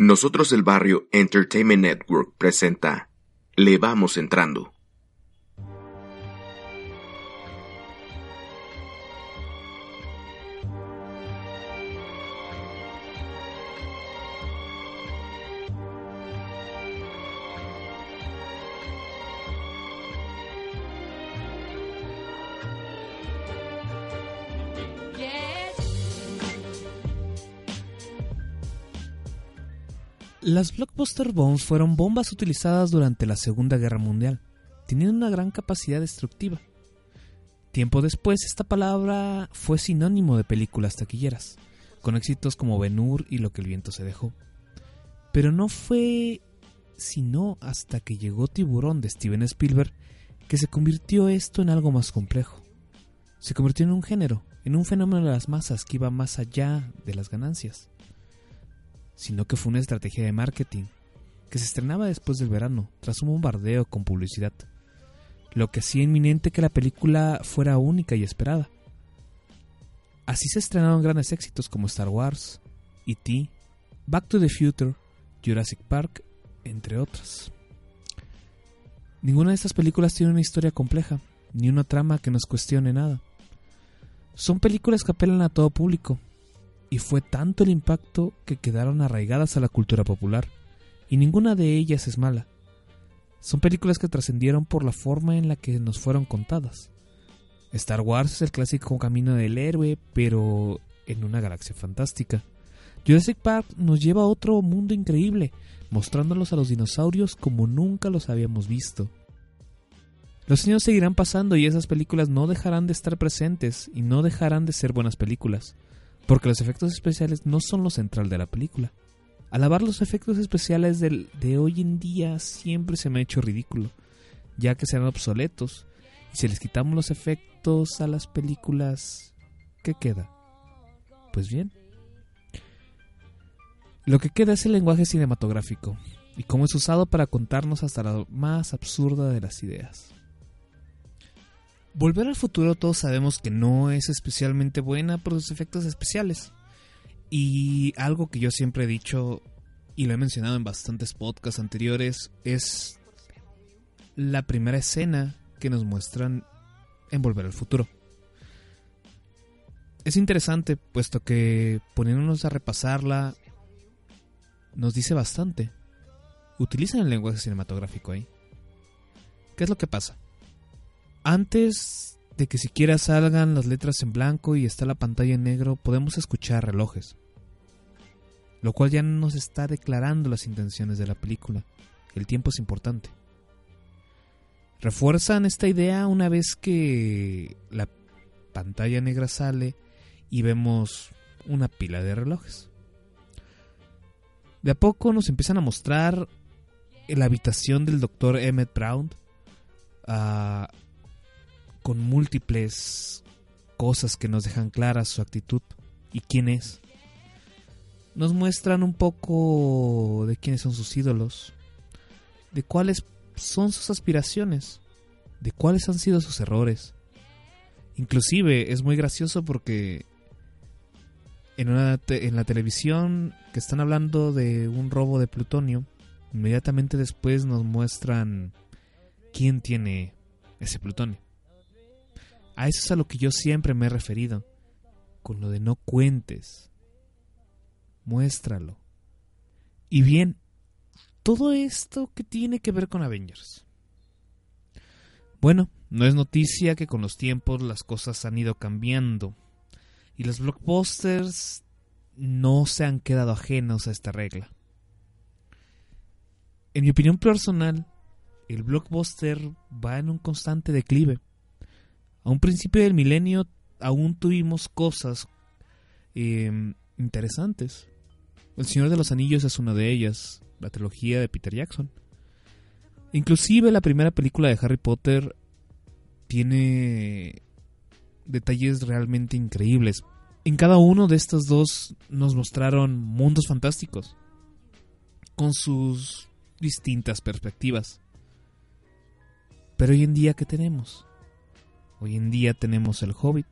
nosotros el barrio Entertainment Network presenta Le vamos entrando. Las blockbuster bombs fueron bombas utilizadas durante la Segunda Guerra Mundial, teniendo una gran capacidad destructiva. Tiempo después, esta palabra fue sinónimo de películas taquilleras, con éxitos como Ben Hur y Lo que el viento se dejó. Pero no fue sino hasta que llegó Tiburón de Steven Spielberg que se convirtió esto en algo más complejo. Se convirtió en un género, en un fenómeno de las masas que iba más allá de las ganancias sino que fue una estrategia de marketing que se estrenaba después del verano, tras un bombardeo con publicidad, lo que hacía inminente que la película fuera única y esperada. Así se estrenaron grandes éxitos como Star Wars, E.T., Back to the Future, Jurassic Park, entre otras. Ninguna de estas películas tiene una historia compleja, ni una trama que nos cuestione nada. Son películas que apelan a todo público, y fue tanto el impacto que quedaron arraigadas a la cultura popular, y ninguna de ellas es mala. Son películas que trascendieron por la forma en la que nos fueron contadas. Star Wars es el clásico camino del héroe, pero en una galaxia fantástica. Jurassic Park nos lleva a otro mundo increíble, mostrándolos a los dinosaurios como nunca los habíamos visto. Los años seguirán pasando y esas películas no dejarán de estar presentes y no dejarán de ser buenas películas porque los efectos especiales no son lo central de la película. Alabar los efectos especiales de hoy en día siempre se me ha hecho ridículo, ya que serán obsoletos, y si les quitamos los efectos a las películas, ¿qué queda? Pues bien. Lo que queda es el lenguaje cinematográfico, y cómo es usado para contarnos hasta la más absurda de las ideas. Volver al futuro todos sabemos que no es especialmente buena por sus efectos especiales. Y algo que yo siempre he dicho y lo he mencionado en bastantes podcasts anteriores es la primera escena que nos muestran en Volver al futuro. Es interesante puesto que poniéndonos a repasarla nos dice bastante. Utilizan el lenguaje cinematográfico ahí. ¿Qué es lo que pasa? Antes de que siquiera salgan las letras en blanco y está la pantalla en negro, podemos escuchar relojes. Lo cual ya nos está declarando las intenciones de la película. El tiempo es importante. Refuerzan esta idea una vez que la pantalla negra sale y vemos una pila de relojes. De a poco nos empiezan a mostrar la habitación del doctor Emmett Brown, a con múltiples cosas que nos dejan claras su actitud y quién es. Nos muestran un poco de quiénes son sus ídolos, de cuáles son sus aspiraciones, de cuáles han sido sus errores. Inclusive es muy gracioso porque en, una en la televisión que están hablando de un robo de plutonio, inmediatamente después nos muestran quién tiene ese plutonio. A eso es a lo que yo siempre me he referido, con lo de no cuentes. Muéstralo. Y bien, todo esto que tiene que ver con Avengers. Bueno, no es noticia que con los tiempos las cosas han ido cambiando y los blockbusters no se han quedado ajenos a esta regla. En mi opinión personal, el blockbuster va en un constante declive. A un principio del milenio aún tuvimos cosas em, interesantes. El Señor de los Anillos es una de ellas, la trilogía de Peter Jackson. Inclusive la primera película de Harry Potter tiene detalles realmente increíbles. En cada uno de estos dos nos mostraron mundos fantásticos, con sus distintas perspectivas. Pero hoy en día, ¿qué tenemos? Hoy en día tenemos el Hobbit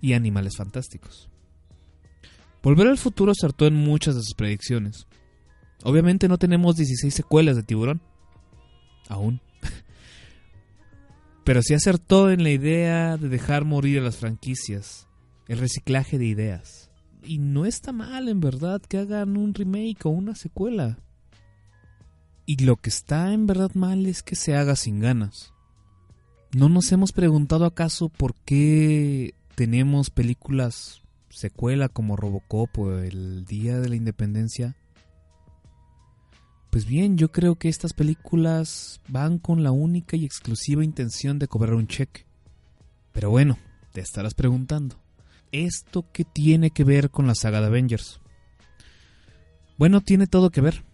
y animales fantásticos. Volver al futuro acertó en muchas de sus predicciones. Obviamente no tenemos 16 secuelas de tiburón. Aún. Pero sí acertó en la idea de dejar morir a las franquicias. El reciclaje de ideas. Y no está mal, en verdad, que hagan un remake o una secuela. Y lo que está en verdad mal es que se haga sin ganas. ¿No nos hemos preguntado acaso por qué tenemos películas secuela como Robocop o El Día de la Independencia? Pues bien, yo creo que estas películas van con la única y exclusiva intención de cobrar un cheque. Pero bueno, te estarás preguntando, ¿esto qué tiene que ver con la saga de Avengers? Bueno, tiene todo que ver.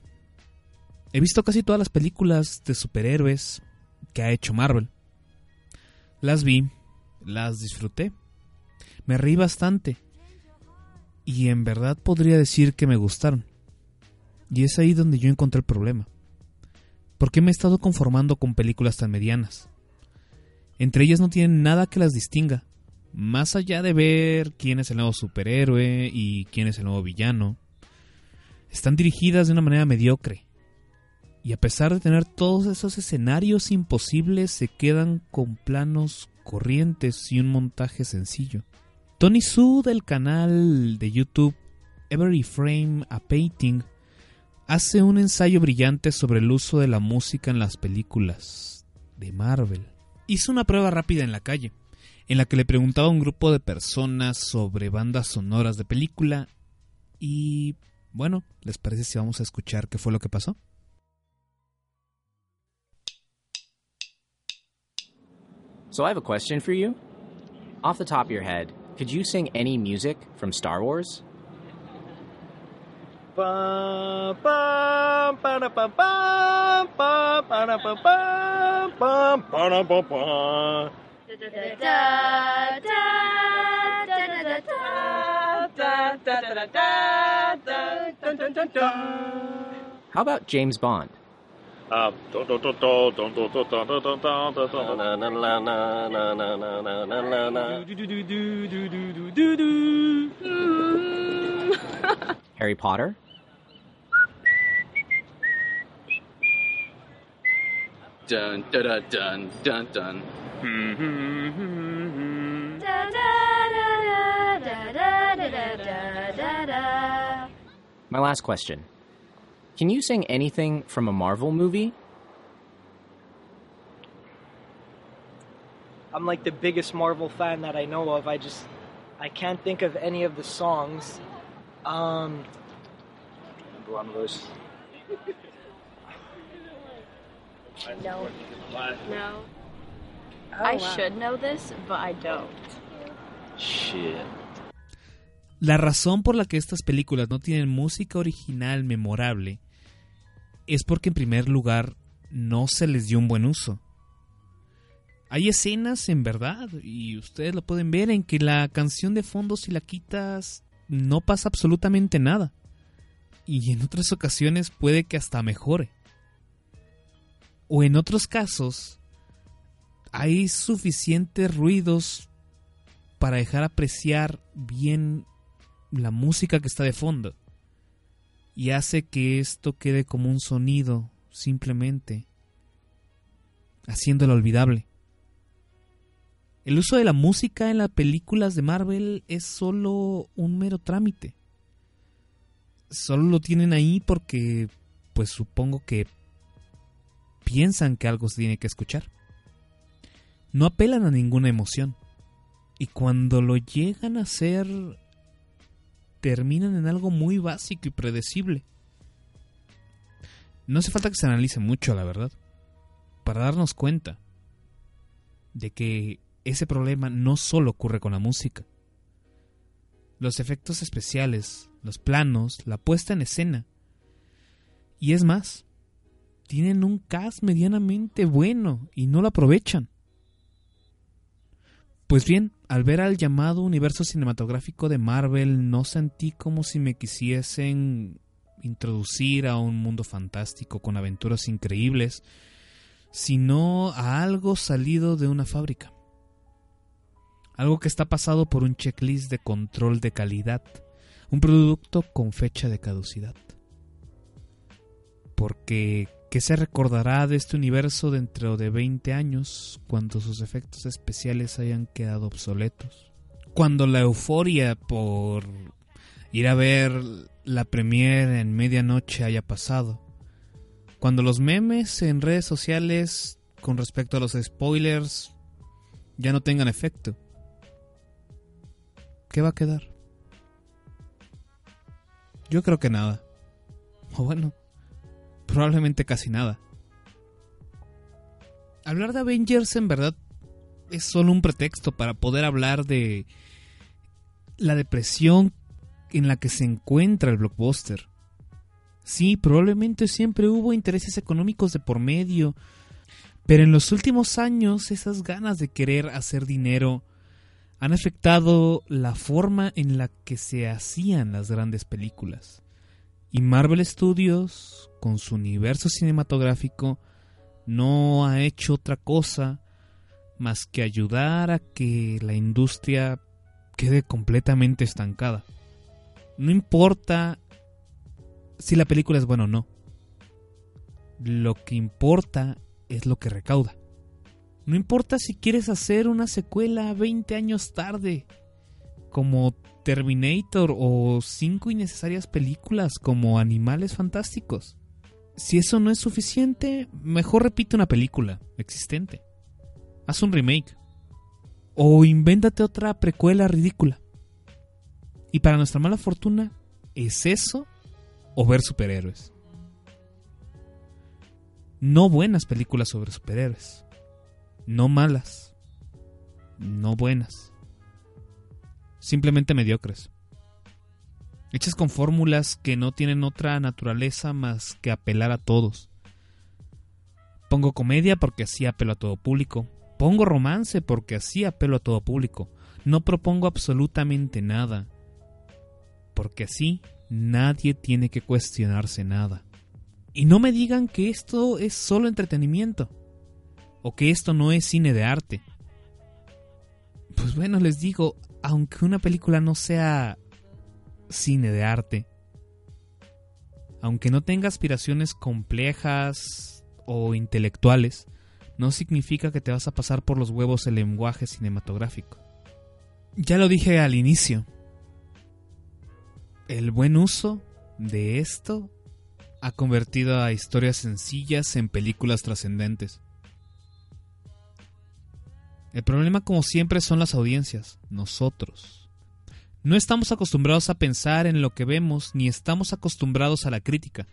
He visto casi todas las películas de superhéroes que ha hecho Marvel. Las vi, las disfruté, me reí bastante y en verdad podría decir que me gustaron. Y es ahí donde yo encontré el problema. ¿Por qué me he estado conformando con películas tan medianas? Entre ellas no tienen nada que las distinga, más allá de ver quién es el nuevo superhéroe y quién es el nuevo villano. Están dirigidas de una manera mediocre, y a pesar de tener todos esos escenarios imposibles, se quedan con planos corrientes y un montaje sencillo. Tony Su del canal de YouTube Every Frame a Painting hace un ensayo brillante sobre el uso de la música en las películas de Marvel. Hizo una prueba rápida en la calle, en la que le preguntaba a un grupo de personas sobre bandas sonoras de película y bueno, ¿les parece si vamos a escuchar qué fue lo que pasó? So I have a question for you. Off the top of your head, could you sing any music from Star Wars? How about James Bond? Harry Potter? Dun dun dun dun. My last question. Can you sing anything from a Marvel movie? I'm like the biggest Marvel fan that I know of. I just I can't think of any of the songs. Um one of those. No. No. Oh, I wow. should know this, but I don't. Shit. La razón por la que estas películas no tienen música original memorable es porque en primer lugar no se les dio un buen uso. Hay escenas en verdad, y ustedes lo pueden ver, en que la canción de fondo si la quitas no pasa absolutamente nada. Y en otras ocasiones puede que hasta mejore. O en otros casos hay suficientes ruidos para dejar apreciar bien la música que está de fondo y hace que esto quede como un sonido simplemente haciéndolo olvidable. El uso de la música en las películas de Marvel es solo un mero trámite. Solo lo tienen ahí porque pues supongo que piensan que algo se tiene que escuchar. No apelan a ninguna emoción. Y cuando lo llegan a hacer, terminan en algo muy básico y predecible. No hace falta que se analice mucho, la verdad, para darnos cuenta de que ese problema no solo ocurre con la música. los efectos especiales, los planos, la puesta en escena. Y es más, tienen un cast medianamente bueno y no lo aprovechan. Pues bien, al ver al llamado universo cinematográfico de Marvel, no sentí como si me quisiesen introducir a un mundo fantástico con aventuras increíbles, sino a algo salido de una fábrica. Algo que está pasado por un checklist de control de calidad, un producto con fecha de caducidad. Porque, ¿qué se recordará de este universo dentro de 20 años cuando sus efectos especiales hayan quedado obsoletos? Cuando la euforia por ir a ver la premiere en medianoche haya pasado. Cuando los memes en redes sociales con respecto a los spoilers ya no tengan efecto. ¿Qué va a quedar? Yo creo que nada. O bueno, probablemente casi nada. Hablar de Avengers en verdad es solo un pretexto para poder hablar de la depresión en la que se encuentra el blockbuster. Sí, probablemente siempre hubo intereses económicos de por medio, pero en los últimos años esas ganas de querer hacer dinero han afectado la forma en la que se hacían las grandes películas. Y Marvel Studios, con su universo cinematográfico, no ha hecho otra cosa más que ayudar a que la industria quede completamente estancada. No importa si la película es buena o no. Lo que importa es lo que recauda. No importa si quieres hacer una secuela 20 años tarde, como Terminator o cinco innecesarias películas como Animales Fantásticos. Si eso no es suficiente, mejor repite una película existente. Haz un remake. O invéntate otra precuela ridícula. Y para nuestra mala fortuna, ¿es eso o ver superhéroes? No buenas películas sobre superhéroes. No malas. No buenas. Simplemente mediocres. Hechas con fórmulas que no tienen otra naturaleza más que apelar a todos. Pongo comedia porque así apelo a todo público. Pongo romance porque así apelo a todo público. No propongo absolutamente nada porque así nadie tiene que cuestionarse nada. Y no me digan que esto es solo entretenimiento, o que esto no es cine de arte. Pues bueno, les digo, aunque una película no sea cine de arte, aunque no tenga aspiraciones complejas o intelectuales, no significa que te vas a pasar por los huevos el lenguaje cinematográfico. Ya lo dije al inicio, el buen uso de esto ha convertido a historias sencillas en películas trascendentes. El problema como siempre son las audiencias, nosotros. No estamos acostumbrados a pensar en lo que vemos ni estamos acostumbrados a la crítica.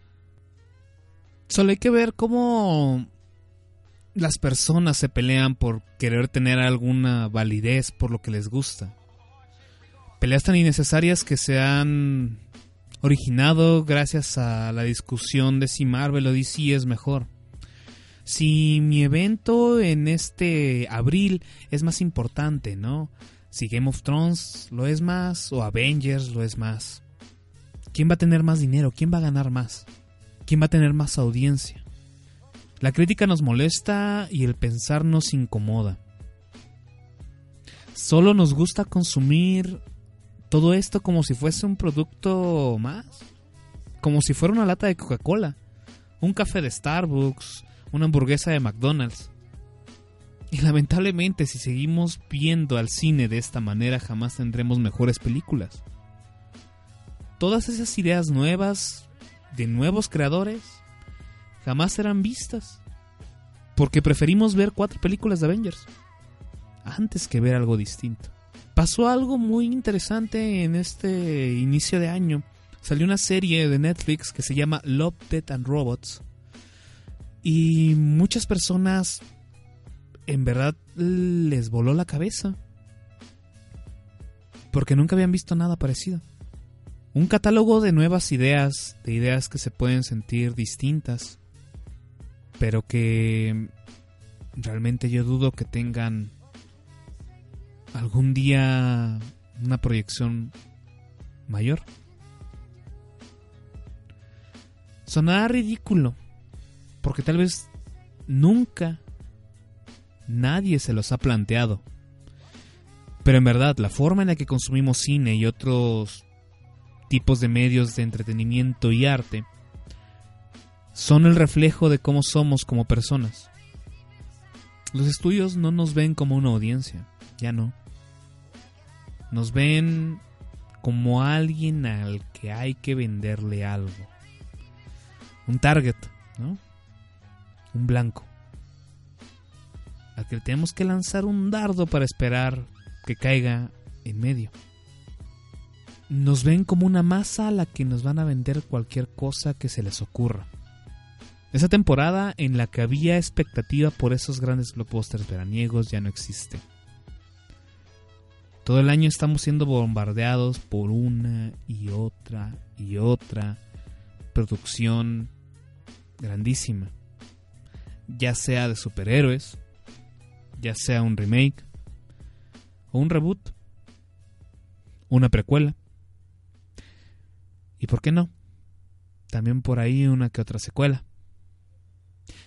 Solo hay que ver cómo las personas se pelean por querer tener alguna validez por lo que les gusta peleas tan innecesarias que se han originado gracias a la discusión de si Marvel o DC es mejor. Si mi evento en este abril es más importante, ¿no? Si Game of Thrones lo es más o Avengers lo es más. ¿Quién va a tener más dinero? ¿Quién va a ganar más? ¿Quién va a tener más audiencia? La crítica nos molesta y el pensar nos incomoda. Solo nos gusta consumir todo esto como si fuese un producto más. Como si fuera una lata de Coca-Cola, un café de Starbucks, una hamburguesa de McDonald's. Y lamentablemente si seguimos viendo al cine de esta manera jamás tendremos mejores películas. Todas esas ideas nuevas, de nuevos creadores, jamás serán vistas. Porque preferimos ver cuatro películas de Avengers antes que ver algo distinto pasó algo muy interesante en este inicio de año. Salió una serie de Netflix que se llama Love, Death and Robots. Y muchas personas en verdad les voló la cabeza. porque nunca habían visto nada parecido. Un catálogo de nuevas ideas, de ideas que se pueden sentir distintas, pero que realmente yo dudo que tengan algún día una proyección mayor. Sonará ridículo, porque tal vez nunca nadie se los ha planteado. Pero en verdad, la forma en la que consumimos cine y otros tipos de medios de entretenimiento y arte son el reflejo de cómo somos como personas. Los estudios no nos ven como una audiencia, ya no. Nos ven como alguien al que hay que venderle algo. Un target, ¿no? Un blanco. Al que tenemos que lanzar un dardo para esperar que caiga en medio. Nos ven como una masa a la que nos van a vender cualquier cosa que se les ocurra. Esa temporada en la que había expectativa por esos grandes blockbusters veraniegos ya no existe. Todo el año estamos siendo bombardeados por una y otra y otra producción grandísima. Ya sea de superhéroes, ya sea un remake, o un reboot, una precuela. ¿Y por qué no? También por ahí una que otra secuela.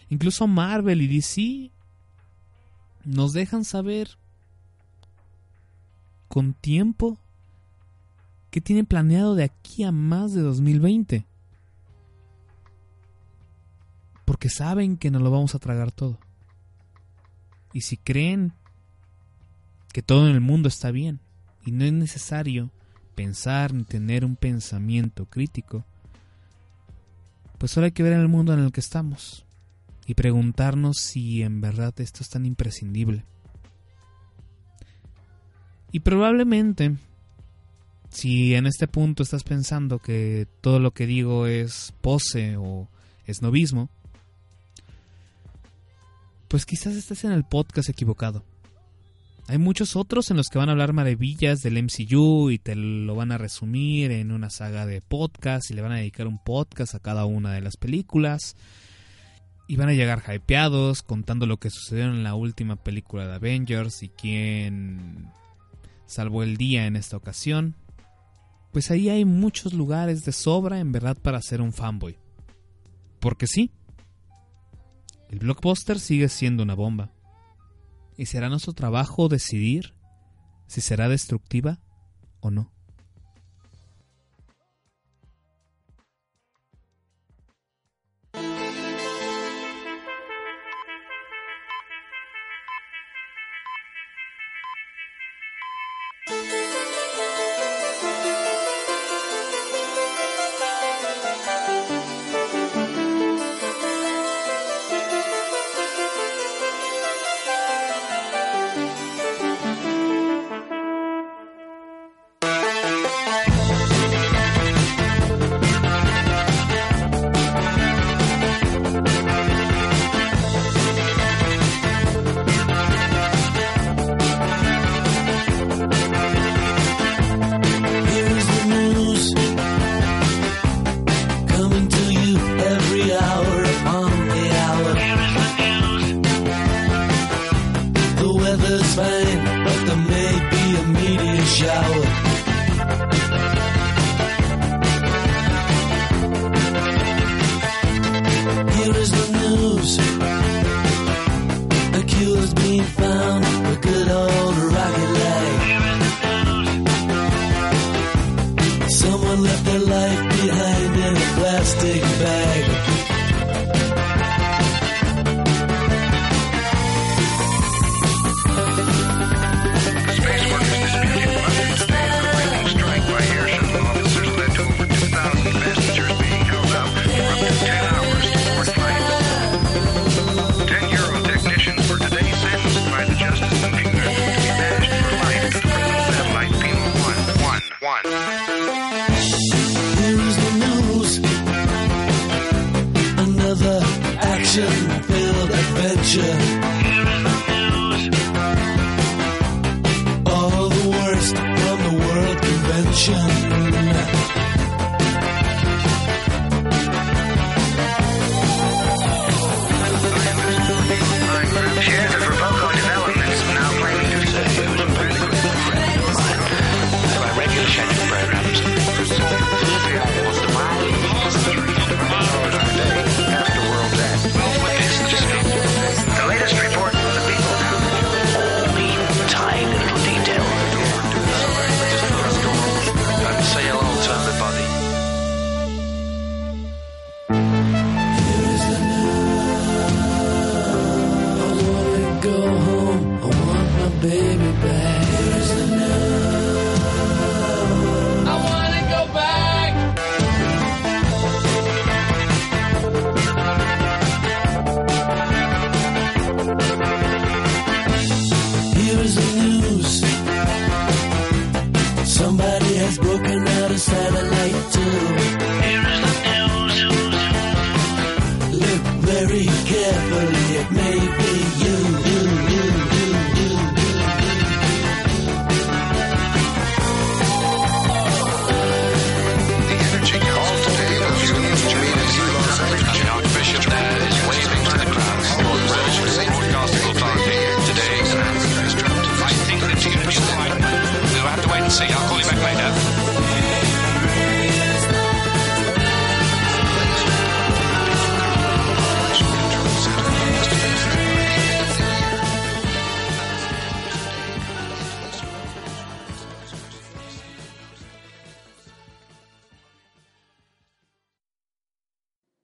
Incluso Marvel y DC nos dejan saber con tiempo qué tienen planeado de aquí a más de 2020. Porque saben que nos lo vamos a tragar todo. Y si creen que todo en el mundo está bien y no es necesario pensar ni tener un pensamiento crítico, pues solo hay que ver el mundo en el que estamos y preguntarnos si en verdad esto es tan imprescindible. Y probablemente, si en este punto estás pensando que todo lo que digo es pose o esnovismo, pues quizás estés en el podcast equivocado. Hay muchos otros en los que van a hablar maravillas del MCU y te lo van a resumir en una saga de podcast y le van a dedicar un podcast a cada una de las películas. Y van a llegar hypeados contando lo que sucedió en la última película de Avengers y quién salvó el día en esta ocasión. Pues ahí hay muchos lugares de sobra en verdad para ser un fanboy. Porque sí, el blockbuster sigue siendo una bomba y será nuestro trabajo decidir si será destructiva o no. future. The news. All the worst from the World Convention. Very carefully, it may be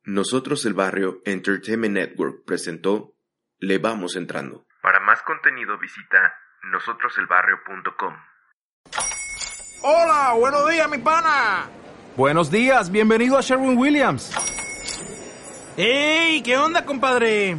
Nosotros el Barrio Entertainment Network presentó Le Vamos Entrando. Para más contenido visita nosotroselbarrio.com. Hola, buenos días, mi pana. Buenos días, bienvenido a Sherwin Williams. ¡Ey! ¿Qué onda, compadre?